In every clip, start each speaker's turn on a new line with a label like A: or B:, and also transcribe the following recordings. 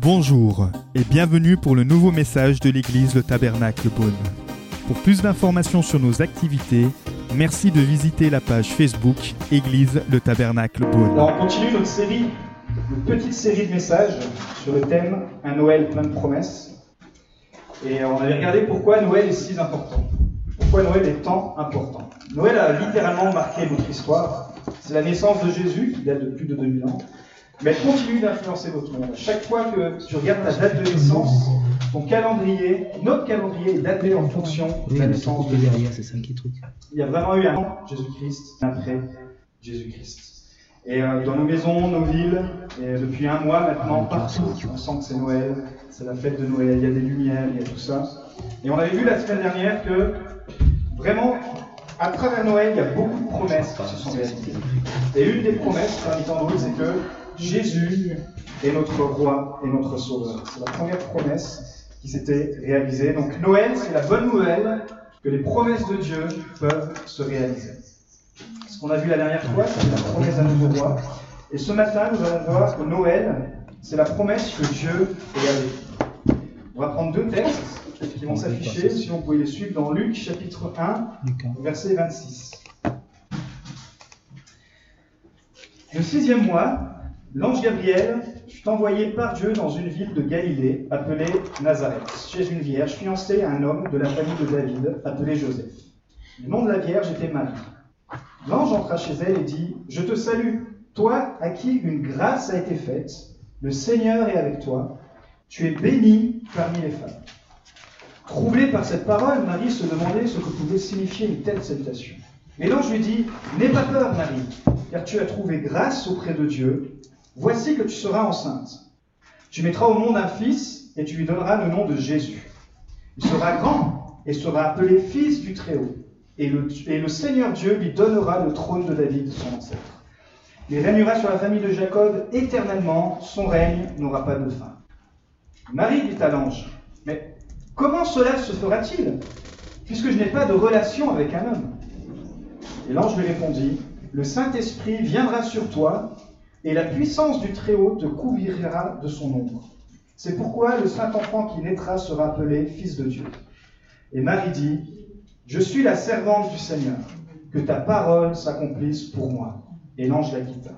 A: Bonjour et bienvenue pour le nouveau message de l'église Le Tabernacle Beaune. Pour plus d'informations sur nos activités, merci de visiter la page Facebook Église Le Tabernacle Beaune.
B: Alors on continue notre série, une petite série de messages sur le thème Un Noël plein de promesses. Et on avait regardé pourquoi Noël est si important. Pourquoi Noël est tant important. Noël a littéralement marqué notre histoire. C'est la naissance de Jésus, qui date de plus de 2000 ans. Mais elle continue d'influencer votre monde. Chaque fois que tu regardes ta date de naissance, ton calendrier, notre calendrier est daté en fonction de la naissance de Jésus.
C: c'est ça qui truc.
B: Il y a vraiment eu un Jésus-Christ, après Jésus-Christ. Et euh, dans nos maisons, nos villes, et depuis un mois maintenant, partout, on sent que c'est Noël, c'est la fête de Noël, il y a des lumières, il y a tout ça. Et on avait vu la semaine dernière que vraiment, à travers Noël, il y a beaucoup de promesses qui se sont réalisées. Et une des promesses, parmi tant d'autres, c'est que Jésus est notre roi et notre sauveur. C'est la première promesse qui s'était réalisée. Donc Noël, c'est la bonne nouvelle que les promesses de Dieu peuvent se réaliser. Ce qu'on a vu la dernière fois, c'est la promesse d'un nouveau roi. Et ce matin, nous allons voir que Noël, c'est la promesse que Dieu est avec. On va prendre deux textes qui vont s'afficher, si on pouvait les suivre dans Luc chapitre 1, verset 26. Le sixième mois, l'ange Gabriel fut envoyé par Dieu dans une ville de Galilée appelée Nazareth, chez une vierge fiancée à un homme de la famille de David appelé Joseph. Le nom de la vierge était Marie. L'ange entra chez elle et dit, Je te salue, toi à qui une grâce a été faite, le Seigneur est avec toi, tu es bénie parmi les femmes. Troublée par cette parole, Marie se demandait ce que pouvait signifier une telle salutation. Mais l'ange lui dit, N'aie pas peur, Marie, car tu as trouvé grâce auprès de Dieu. Voici que tu seras enceinte. Tu mettras au monde un fils, et tu lui donneras le nom de Jésus. Il sera grand, et sera appelé fils du Très-Haut. Et le, Seigneur Dieu lui donnera le trône de David, son ancêtre. Il régnera sur la famille de Jacob éternellement, son règne n'aura pas de fin. Marie dit à l'ange, comment cela se fera-t-il, puisque je n'ai pas de relation avec un homme Et l'ange lui répondit, Le Saint-Esprit viendra sur toi, et la puissance du Très-Haut te couvrira de son ombre. C'est pourquoi le Saint-Enfant qui naîtra sera appelé Fils de Dieu. Et Marie dit, Je suis la servante du Seigneur, que ta parole s'accomplisse pour moi. Et l'ange la quitta.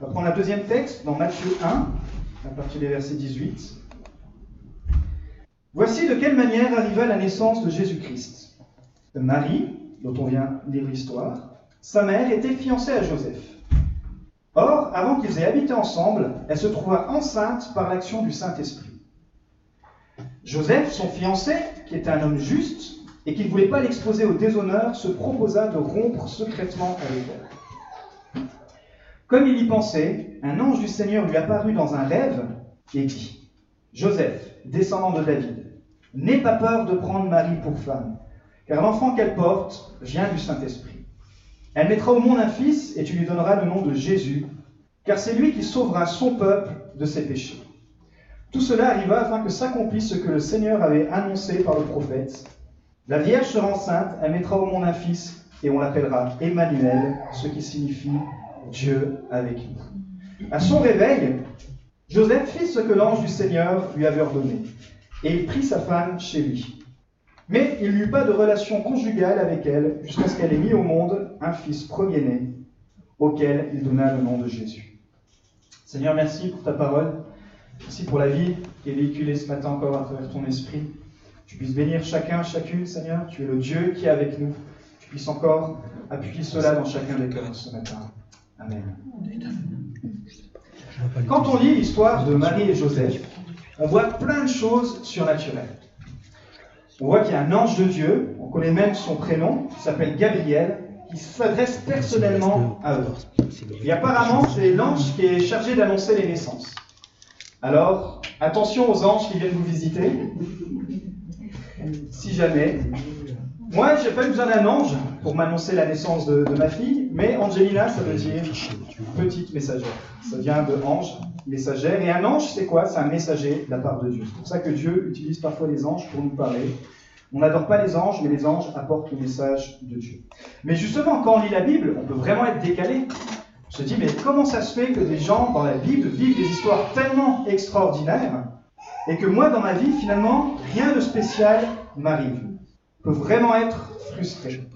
B: On va prendre un deuxième texte dans Matthieu 1, à partir des versets 18. Voici de quelle manière arriva la naissance de Jésus-Christ. Marie, dont on vient lire l'histoire, sa mère était fiancée à Joseph. Or, avant qu'ils aient habité ensemble, elle se trouva enceinte par l'action du Saint-Esprit. Joseph, son fiancé, qui était un homme juste et qui ne voulait pas l'exposer au déshonneur, se proposa de rompre secrètement avec elle. Comme il y pensait, un ange du Seigneur lui apparut dans un rêve et dit Joseph, descendant de David, n'aie pas peur de prendre Marie pour femme, car l'enfant qu'elle porte vient du Saint-Esprit. Elle mettra au monde un fils et tu lui donneras le nom de Jésus, car c'est lui qui sauvera son peuple de ses péchés. Tout cela arriva afin que s'accomplisse ce que le Seigneur avait annoncé par le prophète. La Vierge sera enceinte, elle mettra au monde un fils et on l'appellera Emmanuel, ce qui signifie Dieu avec nous. À son réveil, Joseph fit ce que l'ange du Seigneur lui avait ordonné, et il prit sa femme chez lui. Mais il n'eut pas de relation conjugale avec elle jusqu'à ce qu'elle ait mis au monde un fils premier-né, auquel il donna le nom de Jésus. Seigneur, merci pour ta parole. Merci pour la vie qui est véhiculée ce matin encore à travers ton esprit. Tu puisses bénir chacun, chacune, Seigneur. Tu es le Dieu qui est avec nous. Tu puisses encore appuyer cela dans chacun des cœurs ce matin. Amen. Quand on lit l'histoire de Marie et Joseph, on voit plein de choses surnaturelles. On voit qu'il y a un ange de Dieu, on connaît même son prénom, qui s'appelle Gabriel, qui s'adresse personnellement à eux. Et apparemment, c'est l'ange qui est chargé d'annoncer les naissances. Alors, attention aux anges qui viennent vous visiter. Si jamais. Moi, j'ai pas besoin d'un ange pour m'annoncer la naissance de, ma fille, mais Angelina, ça veut dire petite messagère. Ça vient de ange, messagère. Et un ange, c'est quoi? C'est un messager de la part de Dieu. C'est pour ça que Dieu utilise parfois les anges pour nous parler. On n'adore pas les anges, mais les anges apportent le message de Dieu. Mais justement, quand on lit la Bible, on peut vraiment être décalé. se dit, mais comment ça se fait que des gens dans la Bible vivent des histoires tellement extraordinaires et que moi, dans ma vie, finalement, rien de spécial m'arrive? Peut vraiment être frustré.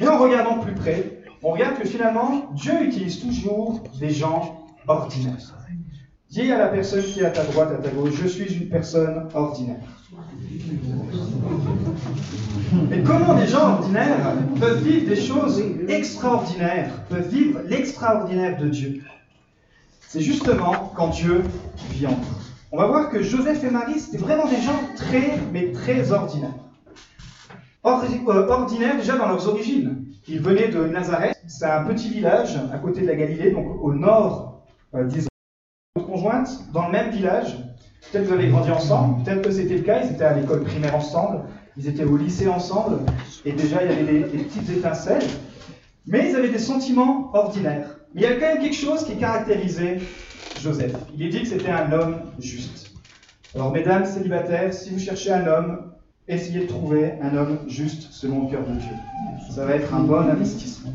B: Mais en regardant plus près, on regarde que finalement, Dieu utilise toujours des gens ordinaires. Dis à la personne qui est à ta droite, à ta gauche, je suis une personne ordinaire. Mais comment des gens ordinaires peuvent vivre des choses extraordinaires, peuvent vivre l'extraordinaire de Dieu? C'est justement quand Dieu vit en eux. On va voir que Joseph et Marie, c'était vraiment des gens très, mais très ordinaires. Euh, ordinaires déjà dans leurs origines. Ils venaient de Nazareth, c'est un petit village à côté de la Galilée, donc au nord euh, d'Israël. Conjointe, dans le même village, peut-être vous avez grandi ensemble, peut-être que c'était le cas, ils étaient à l'école primaire ensemble, ils étaient au lycée ensemble, et déjà il y avait des, petites étincelles, mais ils avaient des sentiments ordinaires. Mais il y a quand même quelque chose qui caractérisait Joseph. Il est dit que c'était un homme juste. Alors, mesdames célibataires, si vous cherchez un homme, essayez de trouver un homme juste selon le cœur de Dieu. Ça va être un bon investissement.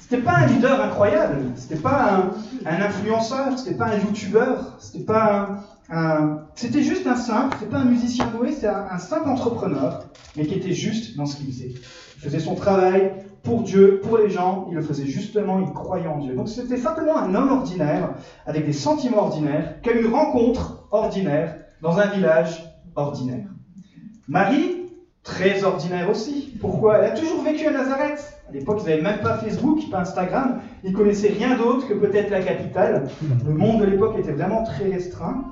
B: C'était pas un leader incroyable, c'était pas un, un influenceur, c'était pas un youtubeur, c'était pas un, c'était juste un simple, c'était pas un musicien doué, c'était un, simple entrepreneur, mais qui était juste dans ce qu'il faisait. Il faisait son travail pour Dieu, pour les gens, il le faisait justement, il croyait en Dieu. Donc c'était simplement un homme ordinaire, avec des sentiments ordinaires, qui a eu une rencontre ordinaire dans un village ordinaire. Marie, très ordinaire aussi. Pourquoi? Elle a toujours vécu à Nazareth. À l'époque, ils n'avaient même pas Facebook, pas Instagram. Ils connaissaient rien d'autre que peut-être la capitale. Le monde de l'époque était vraiment très restreint.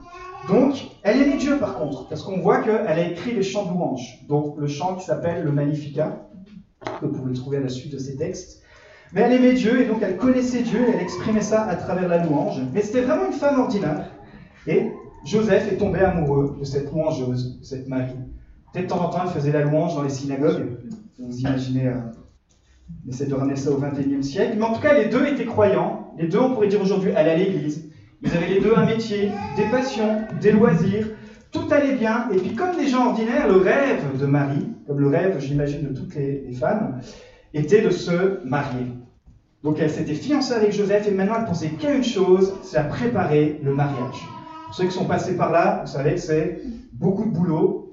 B: Donc, elle aimait Dieu par contre, parce qu'on voit qu'elle a écrit des chants de louange. Donc, le chant qui s'appelle le Magnificat, que vous pouvez trouver à la suite de ces textes. Mais elle aimait Dieu et donc elle connaissait Dieu et elle exprimait ça à travers la louange. Mais c'était vraiment une femme ordinaire. Et Joseph est tombé amoureux de cette louangeuse, de cette Marie. De temps en temps, elle faisait la louange dans les synagogues. Vous imaginez, euh, on essaie de ramener ça au XXIe siècle. Mais en tout cas, les deux étaient croyants. Les deux, on pourrait dire aujourd'hui, allaient à l'église. Ils avaient les deux un métier, des passions, des loisirs. Tout allait bien. Et puis, comme des gens ordinaires, le rêve de Marie, comme le rêve, j'imagine, de toutes les, femmes, était de se marier. Donc, elle s'était fiancée avec Joseph et maintenant, elle pensait qu'à une chose, c'est à préparer le mariage. Pour ceux qui sont passés par là, vous savez que c'est beaucoup de boulot,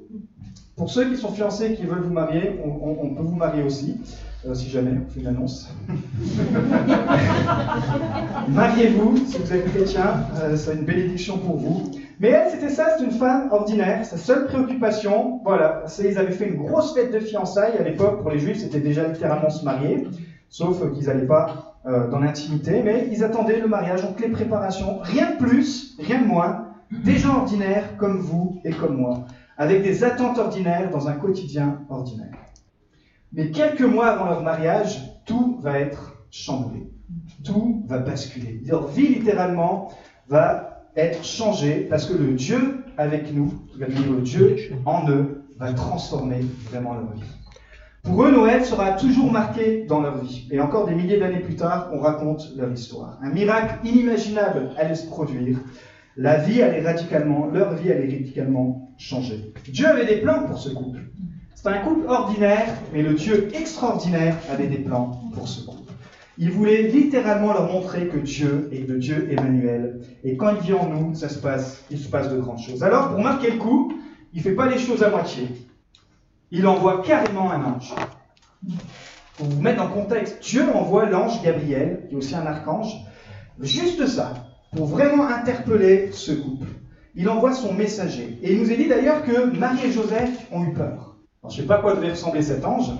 B: pour ceux qui sont fiancés et qui veulent vous marier, on, peut vous marier aussi, euh, si jamais on fait une annonce. Mariez-vous si vous êtes chrétien, euh, c'est une bénédiction pour vous. Mais elle, c'était ça, c'est une femme ordinaire. Sa seule préoccupation, voilà, c'est ils avaient fait une grosse fête de fiançailles à l'époque. Pour les juifs, c'était déjà littéralement se marier, sauf qu'ils n'allaient pas euh, dans l'intimité, mais ils attendaient le mariage, donc les préparations, rien de plus, rien de moins, des gens ordinaires comme vous et comme moi avec des attentes ordinaires dans un quotidien ordinaire. Mais quelques mois avant leur mariage, tout va être chamboulé. Tout va basculer. Leur vie, littéralement, va être changée parce que le Dieu avec nous, le Dieu en eux, va transformer vraiment leur vie. Pour eux, Noël sera toujours marqué dans leur vie. Et encore des milliers d'années plus tard, on raconte leur histoire. Un miracle inimaginable allait se produire. La vie allait radicalement, leur vie allait radicalement changer. Dieu avait des plans pour ce couple. C'est un couple ordinaire, mais le Dieu extraordinaire avait des plans pour ce couple. Il voulait littéralement leur montrer que Dieu est le Dieu Emmanuel. Et quand il vit en nous, ça se passe, il se passe de grandes choses. Alors, pour marquer le coup, il ne fait pas les choses à moitié. Il envoie carrément un ange. Pour vous mettre le contexte, Dieu envoie l'ange Gabriel, qui est aussi un archange, juste ça, pour vraiment interpeller ce couple. Il envoie son messager. Et il nous est dit d'ailleurs que Marie et Joseph ont eu peur. je ne sais pas quoi devait ressembler cet ange.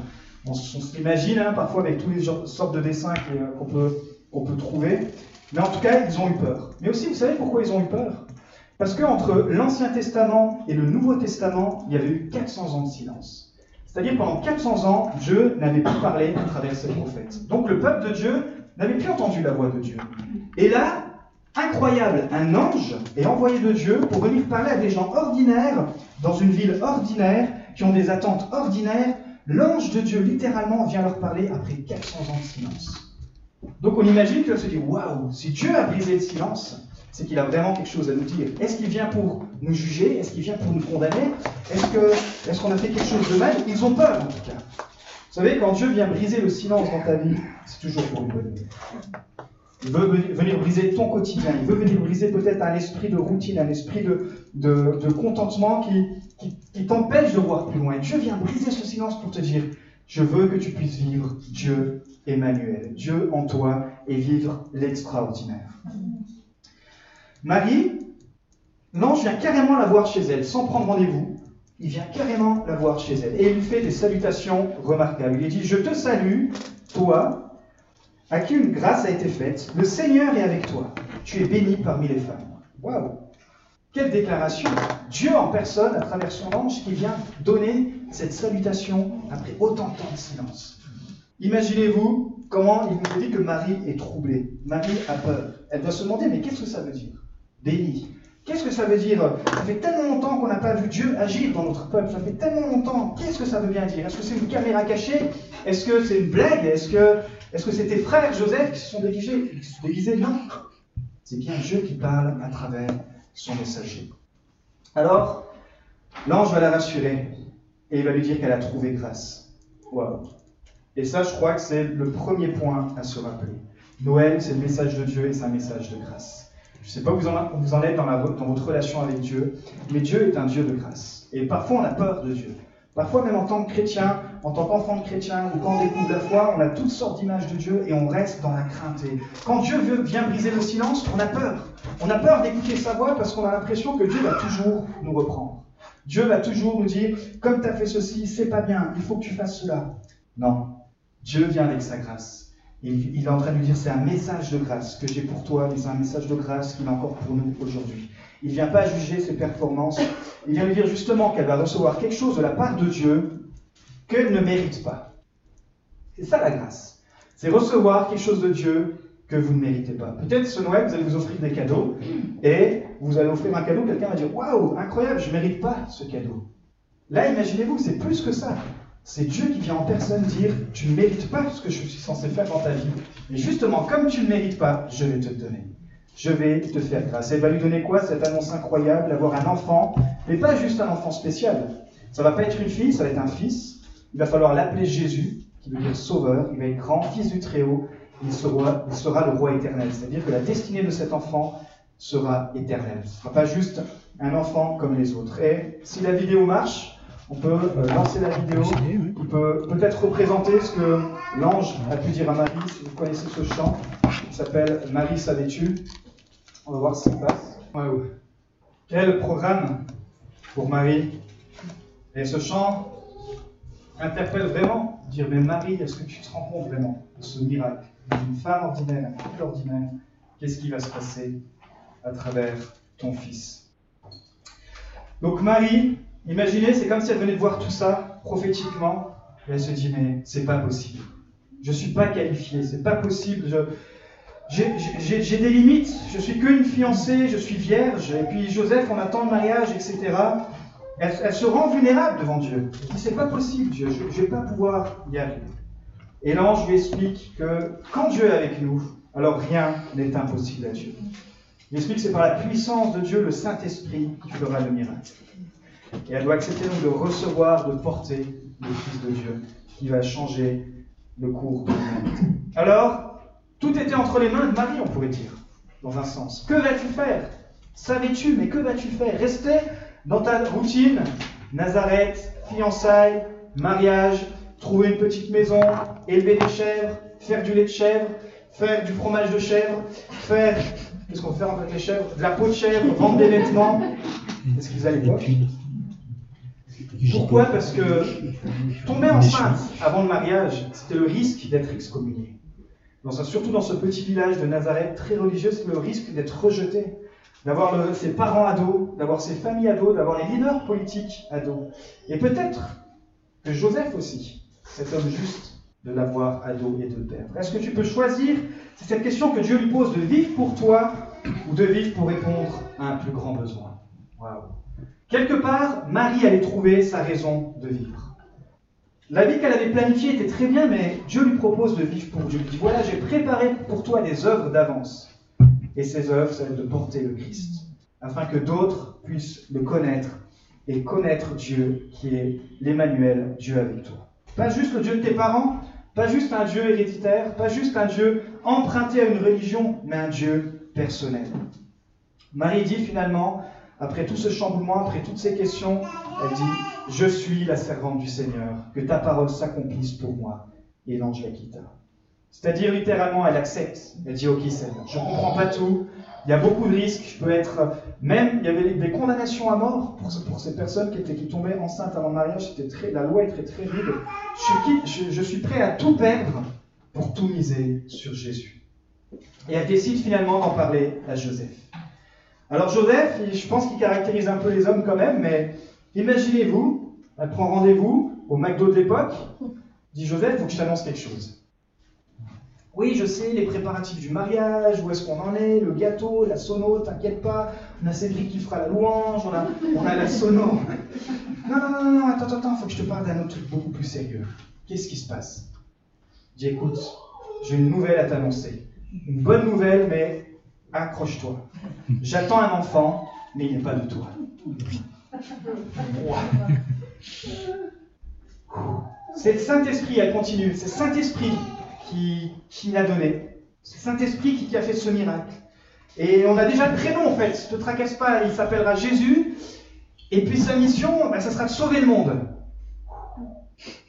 B: On, s'imagine hein, parfois avec toutes les sortes de dessins euh, qu'on peut, peut trouver. Mais en tout cas, ils ont eu peur. Mais aussi, vous savez pourquoi ils ont eu peur? Parce qu'entre l'Ancien Testament et le Nouveau Testament, il y avait eu 400 ans de silence. C'est-à-dire pendant 400 ans, Dieu n'avait plus parlé à travers ses prophètes. Donc le peuple de Dieu n'avait plus entendu la voix de Dieu. Et là, incroyable, un ange est envoyé de Dieu pour venir parler à des gens ordinaires, dans une ville ordinaire, qui ont des attentes ordinaires. L'ange de Dieu, littéralement, vient leur parler après 400 ans de silence. Donc on imagine que se dit waouh, si Dieu a brisé le silence, c'est qu'il a vraiment quelque chose à nous dire. Est-ce qu'il vient pour nous juger? Est-ce qu'il vient pour nous condamner? Est-ce est qu'on a fait quelque chose de mal? Ils ont peur en tout cas. Vous savez, quand Dieu vient briser le silence dans ta vie, c'est toujours pour une bonne Il veut venir briser ton quotidien. Il veut venir briser peut-être un esprit de routine, un esprit de, contentement qui, t'empêche de voir plus loin. Dieu vient briser ce silence pour te dire, je veux que tu puisses vivre Dieu Emmanuel, Dieu en toi, et vivre l'extraordinaire. Marie, l'ange vient carrément la voir chez elle, sans prendre rendez-vous. Il vient carrément la voir chez elle. Et il lui fait des salutations remarquables. Il lui dit, je te salue, toi, à qui une grâce a été faite. Le Seigneur est avec toi. Tu es bénie parmi les femmes. Waouh Quelle déclaration Dieu en personne, à travers son ange, qui vient donner cette salutation après autant de temps de silence. Imaginez-vous comment il nous dit que Marie est troublée. Marie a peur. Elle doit se demander, mais qu'est-ce que ça veut dire? Bénie. Qu'est-ce que ça veut dire Ça fait tellement longtemps qu'on n'a pas vu Dieu agir dans notre peuple. Ça fait tellement longtemps. Qu'est-ce que ça veut bien dire Est-ce que c'est une caméra cachée Est-ce que c'est une blague Est-ce que est-ce c'est tes frères Joseph qui se sont déguisés, Non. C'est bien Dieu qui parle à travers son messager. Alors, l'ange va la rassurer et il va lui dire qu'elle a trouvé grâce. Wow. Et ça, je crois que c'est le premier point à se rappeler. Noël, c'est le message de Dieu et c'est un message de grâce. Je ne sais pas où vous en, êtes dans, votre relation avec Dieu, mais Dieu est un Dieu de grâce. Et parfois, on a peur de Dieu. Parfois, même en tant que chrétien, en tant qu'enfant de chrétien, ou quand on découvre la foi, on a toutes sortes d'images de Dieu et on reste dans la crainte. Quand Dieu vient briser le silence, on a peur. On a peur d'écouter sa voix parce qu'on a l'impression que Dieu va toujours nous reprendre. Dieu va toujours nous dire, comme tu as fait ceci, c'est pas bien, il faut que tu fasses cela. Non, Dieu vient avec sa grâce. Il, est en train de nous dire, c'est un message de grâce que j'ai pour toi, mais c'est un message de grâce qu'il a encore pour nous aujourd'hui. Il ne vient pas juger ses performances. Il vient lui dire justement qu'elle va recevoir quelque chose de la part de Dieu qu'elle ne mérite pas. C'est ça la grâce. C'est recevoir quelque chose de Dieu que vous ne méritez pas. Peut-être ce Noël, vous allez vous offrir des cadeaux et vous allez offrir un cadeau, quelqu'un va dire Waouh, incroyable, je ne mérite pas ce cadeau. Là, imaginez-vous, c'est plus que ça. C'est Dieu qui vient en personne dire Tu ne mérites pas ce que je suis censé faire dans ta vie. Mais justement, comme tu ne mérites pas, je vais te donner je vais te faire grâce. Elle va lui donner quoi Cette annonce incroyable d'avoir un enfant, mais pas juste un enfant spécial. Ça va pas être une fille, ça va être un fils. Il va falloir l'appeler Jésus, qui veut dire sauveur. Il va être grand, fils du Très-Haut. Il sera, il sera le roi éternel. C'est-à-dire que la destinée de cet enfant sera éternelle. Ce ne sera pas juste un enfant comme les autres. Et si la vidéo marche, on peut euh, lancer la vidéo. On peut peut-être représenter ce que l'ange a pu dire à Marie, si vous connaissez ce chant. Il s'appelle Marie savais-tu. On va voir ce qui se passe. Quel programme pour Marie? Et ce chant interpelle vraiment, dire mais Marie, est-ce que tu te rends compte vraiment de ce miracle? D'une femme ordinaire, un couple ordinaire, qu'est-ce qui va se passer à travers ton fils? Donc Marie, imaginez, c'est comme si elle venait de voir tout ça prophétiquement, et elle se dit mais c'est pas possible. Je suis pas qualifiée, c'est pas possible. J'ai des limites, je suis qu'une fiancée, je suis vierge, et puis Joseph, on attend le mariage, etc. Elle, se rend vulnérable devant Dieu. Elle dit, c'est pas possible, Dieu, je ne vais pas pouvoir y arriver. Et l'ange lui explique que quand Dieu est avec nous, alors rien n'est impossible à Dieu. Il explique que c'est par la puissance de Dieu, le Saint-Esprit, qui fera le miracle. Et elle doit accepter donc de recevoir, de porter le Fils de Dieu, qui va changer le cours de l'humanité. Alors, tout était entre les mains de Marie, on pourrait dire, dans un sens. Que vas-tu faire? Savais-tu, mais que vas-tu faire? Rester dans ta routine, Nazareth, fiançailles, mariage, trouver une petite maison, élever des chèvres, faire du lait de chèvre, faire du fromage de chèvre, faire, qu'est-ce qu'on fait avec les chèvres? De la peau de chèvre, vendre des vêtements. Est-ce qu'ils allaient pas Pourquoi Parce que tomber enceinte avant le mariage, c'était le risque d'être excommunié surtout dans ce petit village de Nazareth très religieux, c'est le risque d'être rejeté, d'avoir ses parents ados, d'avoir ses familles ados, d'avoir les leaders politiques ados. Et peut-être que Joseph aussi, cet homme juste, de l'avoir ado et de le perdre. Est-ce que tu peux choisir C'est cette question que Dieu lui pose de vivre pour toi ou de vivre pour répondre à un plus grand besoin? Quelque part, Marie allait trouver sa raison de vivre. La vie qu'elle avait planifiée était très bien, mais Dieu lui propose de vivre pour Dieu. Il dit Voilà, j'ai préparé pour toi des œuvres d'avance. Et ces œuvres, c'est de porter le Christ, afin que d'autres puissent le connaître et connaître Dieu qui est l'Emmanuel, Dieu avec toi. Pas juste le Dieu de tes parents, Pas juste un Dieu héréditaire, pas juste un Dieu emprunté à une religion, mais un Dieu personnel. Marie dit finalement, après tout ce chamboulement, après toutes ces questions, elle dit, je suis la servante du Seigneur, que ta parole s'accomplisse pour moi. Et l'ange la quitta. C'est-à-dire littéralement, elle accepte. Elle dit, ok Seigneur, je ne comprends pas tout, il y a beaucoup de risques, je peux être... Même, il y avait des condamnations à mort pour, pour ces personnes qui, étaient, qui tombaient enceintes avant le mariage, c'était très, la loi est très rude. Je, je suis prêt à tout perdre pour tout miser sur Jésus. Et elle décide finalement d'en parler à Joseph. Alors Joseph, je pense qu'il caractérise un peu les hommes quand même, mais imaginez-vous, elle prend rendez-vous au McDo de l'époque, dit Joseph, il faut que je t'annonce quelque chose. Oui, je sais, les préparatifs du mariage, où est-ce qu'on en est, le gâteau, la sono, t'inquiète pas, on a Cédric qui fera la louange, on a, la sono. Non, non, non, non, attends, attends, faut que je te parle d'un autre truc beaucoup plus sérieux. Qu'est-ce qui se passe? Dis, écoute, j'ai une nouvelle à t'annoncer. Une bonne nouvelle, mais accroche-toi. J'attends un enfant, mais il n'est pas de toi. C'est le Saint-Esprit, elle continue, c'est le Saint-Esprit qui, qui l'a donné. C'est le Saint-Esprit qui, a fait ce miracle. Et on a déjà le prénom en fait, ne te tracasse pas, il s'appellera Jésus. Et puis sa mission, ben, ça sera de sauver le monde.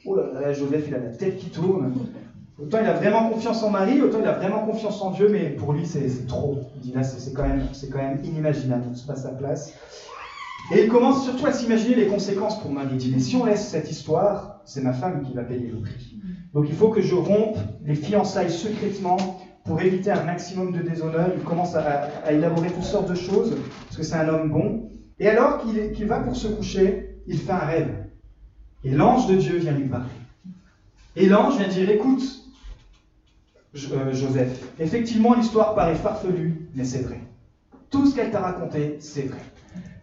B: Oh là là, Joseph, il a la tête qui tourne. Autant il a vraiment confiance en Marie, autant il a vraiment confiance en Dieu, mais pour lui, c'est trop. Il dit là, c'est quand, même, quand même inimaginable, on se passe sa place. Et il commence surtout à s'imaginer les conséquences pour Marie. Il dit, mais si on laisse cette histoire, c'est ma femme qui va payer le prix. Donc il faut que je rompe les fiançailles secrètement pour éviter un maximum de déshonneur. Il commence à, élaborer toutes sortes de choses, parce que c'est un homme bon. Et alors qu'il va pour se coucher, il fait un rêve. Et l'ange de Dieu vient lui parler. Et l'ange vient dire, écoute, Joseph. Effectivement, l'histoire paraît farfelue, mais c'est vrai. Tout ce qu'elle t'a raconté, c'est vrai.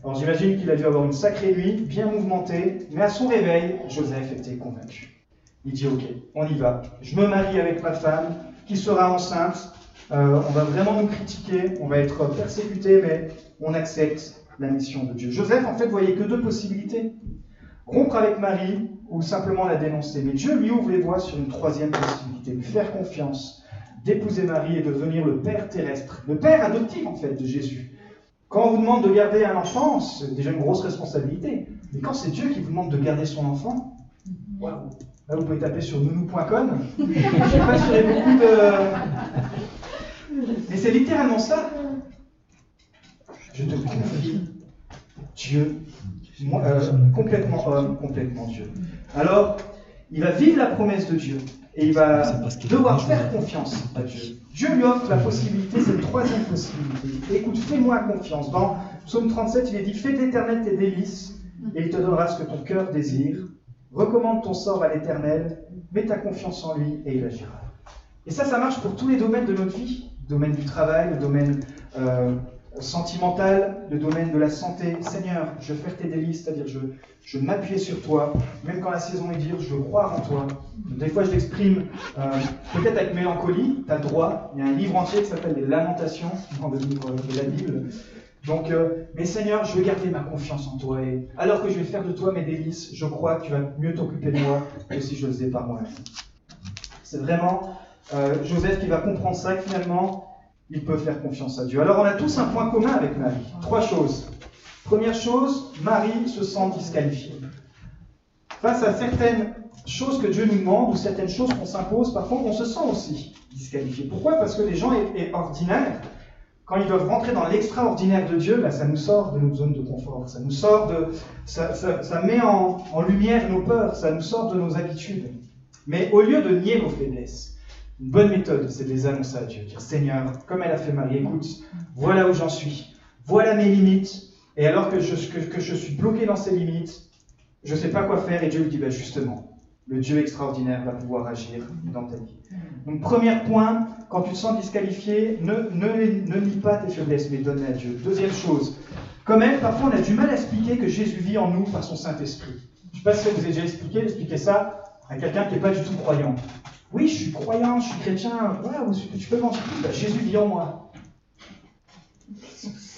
B: Alors j'imagine qu'il a dû avoir une sacrée nuit, bien mouvementée, mais à son réveil, Joseph était convaincu. Il dit Ok, on y va. Je me marie avec ma femme, qui sera enceinte. Euh, on va vraiment nous critiquer, on va être persécuté, mais on accepte la mission de Dieu. Joseph, en fait, voyait que deux possibilités rompre avec Marie ou simplement la dénoncer. Mais Dieu lui ouvre les voies sur une troisième possibilité, lui faire confiance d'épouser Marie et de devenir le père terrestre, le père adoptif en fait de Jésus. Quand on vous demande de garder un enfant, c'est déjà une grosse responsabilité. Mais quand c'est Dieu qui vous demande de garder son enfant, Là, vous pouvez taper sur nounou.com. Je ne sais pas si beaucoup de. Mais c'est littéralement ça. Je te confie Dieu, euh, complètement homme, complètement Dieu. Alors, il va vivre la promesse de Dieu. Et il va devoir faire confiance à Dieu. Dieu lui offre la possibilité, cette troisième possibilité. Écoute, fais-moi confiance. Dans Psaume 37, il est dit Fais d'éternel tes délices, et il te donnera ce que ton cœur désire. Recommande ton sort à l'éternel, mets ta confiance en lui, et il agira. Et ça, ça marche pour tous les domaines de notre vie le domaine du travail, le domaine euh, sentimental, le domaine de la santé. Seigneur, je veux faire tes délices, c'est-à-dire je, je m'appuie sur toi, même quand la saison est dure, je veux croire en toi. Des fois, je l'exprime euh, peut-être avec mélancolie, tu as droit. Il y a un livre entier qui s'appelle Les Lamentations, dans le livre de la Bible. Donc, euh, mais Seigneur, je veux garder ma confiance en toi. Et alors que je vais faire de toi mes délices, je crois que tu vas mieux t'occuper de moi que si je le faisais par moi-même. C'est vraiment euh, Joseph qui va comprendre ça, finalement, il peut faire confiance à Dieu. Alors on a tous un point commun avec Marie. Trois choses. Première chose, Marie se sent disqualifiée. Face à certaines choses que Dieu nous demande ou certaines choses qu'on s'impose, parfois on se sent aussi disqualifié. Pourquoi? Parce que les gens ordinaires, quand ils doivent rentrer dans l'extraordinaire de Dieu, bah, ça nous sort de notre zone de confort, ça nous sort de, ça, met en, en lumière nos peurs, ça nous sort de nos habitudes. Mais au lieu de nier nos faiblesses, une bonne méthode, c'est de les annoncer à Dieu. Dire Seigneur, comme elle a fait Marie, écoute, voilà où j'en suis. Voilà mes limites. Et alors que je, suis bloqué dans ces limites, je ne sais pas quoi faire. Et Dieu lui dit bah, justement, le Dieu extraordinaire va pouvoir agir dans ta vie. Donc, premier point, quand tu te sens disqualifié, ne, ne, nie pas tes faiblesses, mais donne à Dieu. Deuxième chose, comme elle, parfois on a du mal à expliquer que Jésus vit en nous par son Saint-Esprit. Je ne sais pas si vous avez déjà expliqué, expliquer ça à quelqu'un qui n'est pas du tout croyant. Oui, je suis croyant, je suis chrétien. Voilà, tu peux m'en bah, Jésus vit en moi.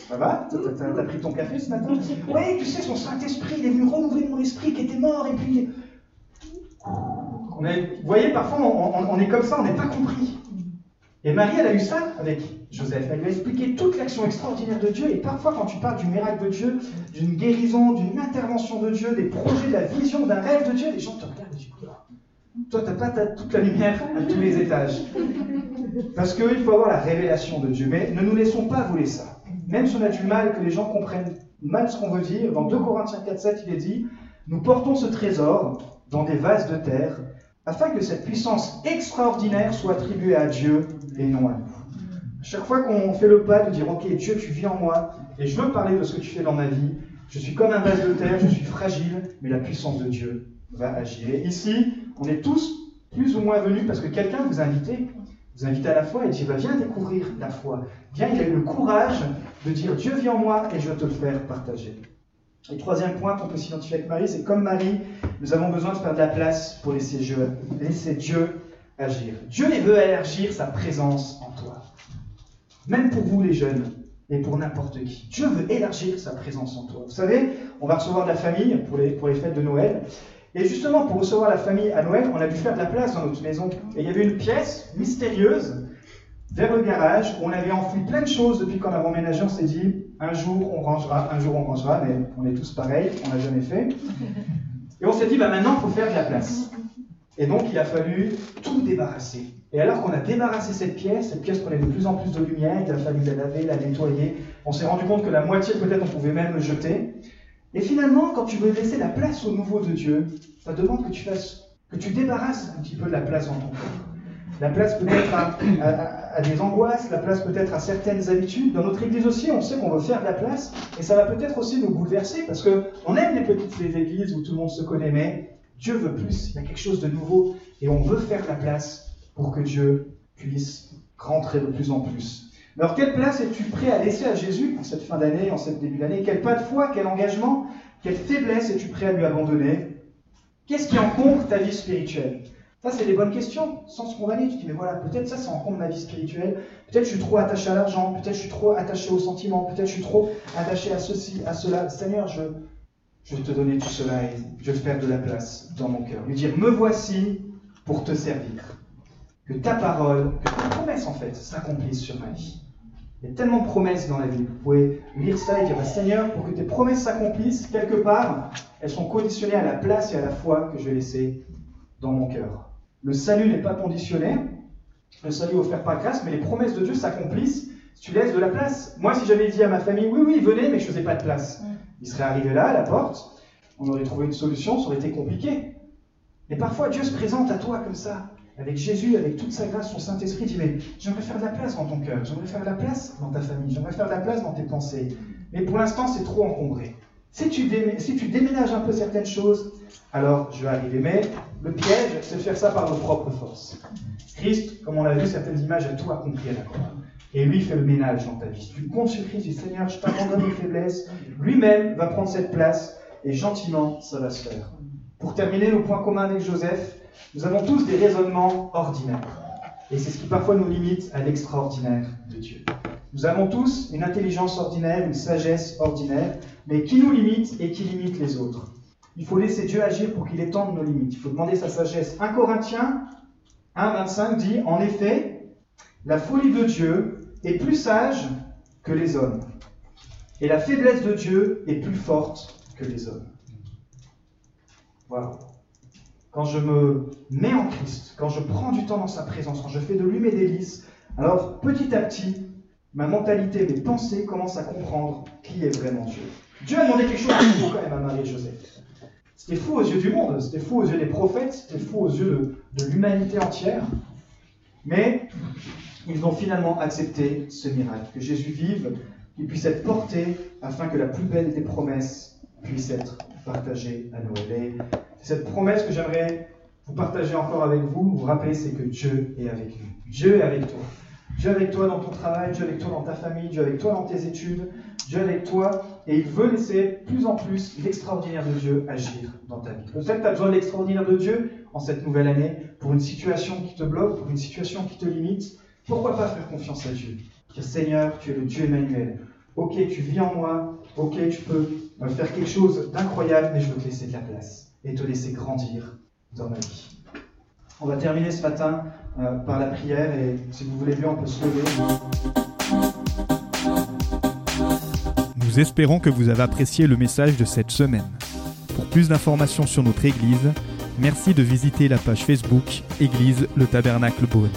B: Ça va T'as pris ton café ce matin Oui, tu sais, son Saint-Esprit, il est venu renouveler mon esprit qui était mort, et puis. Vous voyez, parfois on, est comme ça, on n'est pas compris. Et Marie, elle a eu ça avec Joseph. Elle lui a expliqué toute l'action extraordinaire de Dieu. Et parfois, quand tu parles du miracle de Dieu, d'une guérison, d'une intervention de Dieu, des projets, de la vision, d'un rêve de Dieu, les gens te regardent et disent Toi, tu n'as pas toute la lumière à tous les étages. Parce qu'il faut avoir la révélation de Dieu. Mais ne nous laissons pas voler ça. Même si on a du mal, que les gens comprennent mal ce qu'on veut dire, dans 2 Corinthiens 4, 7, il est dit Nous portons ce trésor dans des vases de terre, afin que cette puissance extraordinaire soit attribuée à Dieu et non à nous. Chaque fois qu'on fait le pas de dire Ok, Dieu, tu vis en moi, et je veux parler de ce que tu fais dans ma vie, je suis comme un vase de terre, je suis fragile, mais la puissance de Dieu va agir. Ici, on est tous plus ou moins venus parce que quelqu'un vous a invité vous invite à la foi et dit bah, Viens découvrir la foi. Viens, il a eu le courage de dire Dieu vit en moi et je veux te le faire partager. Et troisième point qu'on peut s'identifier avec Marie, c'est comme Marie, nous avons besoin de faire de la place pour laisser Dieu, agir. Dieu veut élargir sa présence en toi. Même pour vous les jeunes et pour n'importe qui. Dieu veut élargir sa présence en toi. Vous savez, on va recevoir de la famille pour les fêtes de Noël. Et justement, pour recevoir la famille à Noël, on a dû faire de la place dans notre maison. Et il y avait une pièce mystérieuse vers le garage où on avait enfoui plein de choses depuis qu'on avait emménagé. On s'est dit, un jour on rangera, un jour on rangera, mais on est tous pareils, on n'a jamais fait. Et on s'est dit, bah maintenant, il faut faire de la place. Et donc, il a fallu tout débarrasser. Et alors qu'on a débarrassé cette pièce, cette pièce prenait de plus en plus de lumière, il a fallu la laver, la nettoyer. On s'est rendu compte que la moitié, peut-être, on pouvait même le jeter. Et finalement, quand tu veux laisser la place au nouveau de Dieu, ça demande que tu fasses, que tu débarrasses un petit peu de la place dans ton corps. La place peut-être à, des angoisses, la place peut-être à certaines habitudes. Dans notre église aussi, on sait qu'on veut faire de la place, et ça va peut-être aussi nous bouleverser, parce qu'on aime les petites églises où tout le monde se connaît, mais Dieu veut plus, il y a quelque chose de nouveau, et on veut faire de la place pour que Dieu puisse rentrer de plus en plus alors, quelle place es-tu prêt à laisser à Jésus en cette fin d'année, en cette début d'année? Quel pas de foi, quel engagement, quelle faiblesse es-tu prêt à lui abandonner? Qu'est-ce qui encombre ta vie spirituelle? Ça, c'est des bonnes questions, sans se condamner. Tu te dis, mais voilà, peut-être ça, ça encombre ma vie spirituelle. Peut-être je suis trop attaché à l'argent, peut-être je suis trop attaché aux sentiments, peut-être je suis trop attaché à ceci, à cela. Seigneur, je, je vais te donner tout cela et je vais faire de la place dans mon cœur. Lui dire, me voici pour te servir. Que ta parole, que ta promesse en fait, s'accomplisse sur ma vie. Il y a tellement de promesses dans la Bible. Vous pouvez lire ça et dire, bah, Seigneur, pour que tes promesses s'accomplissent, quelque part, elles sont conditionnées à la place et à la foi que je vais dans mon cœur. Le salut n'est pas conditionné. Le salut offert par grâce, mais les promesses de Dieu s'accomplissent si tu laisses de la place. Moi, si j'avais dit à ma famille, oui, oui, venez, mais je ne faisais pas de place, ils seraient arrivés là, à la porte, on aurait trouvé une solution, ça aurait été compliqué. Et parfois, Dieu se présente à toi comme ça avec Jésus, avec toute sa grâce, son Saint-Esprit, dit Mais j'aimerais faire de la place dans ton cœur, j'aimerais faire de la place dans ta famille, j'aimerais faire de la place dans tes pensées. Mais pour l'instant, c'est trop encombré. Si tu, déménages un peu certaines choses, alors je vais arriver. Mais le piège, c'est de faire ça par nos propres forces. Christ, comme on l'a vu, certaines images, a tout accompli à la croix. Et lui fait le ménage dans ta vie. Si tu comptes sur Christ, dis Seigneur, je t'abandonne mes faiblesses. Lui-même va prendre cette place et gentiment, ça va se faire. Pour terminer, le point commun avec Joseph, nous avons tous des raisonnements ordinaires. Et c'est ce qui parfois nous limite à l'extraordinaire de Dieu. Nous avons tous une intelligence ordinaire, une sagesse ordinaire, mais qui nous limite et qui limite les autres. Il faut laisser Dieu agir pour qu'il étende nos limites. Il faut demander sa sagesse. 1 Corinthiens 1, 25 dit En effet, la folie de Dieu est plus sage que les hommes, et la faiblesse de Dieu est plus forte que les hommes. Voilà quand je me mets en Christ, quand je prends du temps dans sa présence, quand je fais de lui mes délices, alors petit à petit, ma mentalité, mes pensées commencent à comprendre qui est vraiment Dieu. Dieu a demandé quelque chose de fou quand même à Marie et Joseph. C'était fou aux yeux du monde, c'était fou aux yeux des prophètes, c'était fou aux yeux de, de l'humanité entière. Mais ils ont finalement accepté ce miracle, que Jésus vive, qu'il puisse être porté afin que la plus belle des promesses puisse être partagée à Noël. Cette promesse que j'aimerais vous partager encore avec vous, vous rappeler, c'est que Dieu est avec nous. Dieu est avec toi. Dieu est avec toi dans ton travail, Dieu est avec toi dans ta famille, Dieu est avec toi dans tes études, Dieu est avec toi et il veut laisser plus en plus l'extraordinaire de Dieu agir dans ta vie. Peut-être que tu as besoin de l'extraordinaire de Dieu en cette nouvelle année pour une situation qui te bloque, pour une situation qui te limite. Pourquoi pas faire confiance à Dieu? Dire Seigneur, tu es le Dieu Emmanuel. Ok, tu vis en moi. Ok, tu peux faire quelque chose d'incroyable, mais je veux te laisser de la place et te laisser grandir dans ma vie.
D: On va terminer ce matin euh, par la prière et si vous voulez bien, on peut se lever.
B: Nous espérons que vous avez apprécié le message de cette semaine. Pour plus d'informations sur notre Église, merci de visiter la page Facebook Église le Tabernacle Beaune.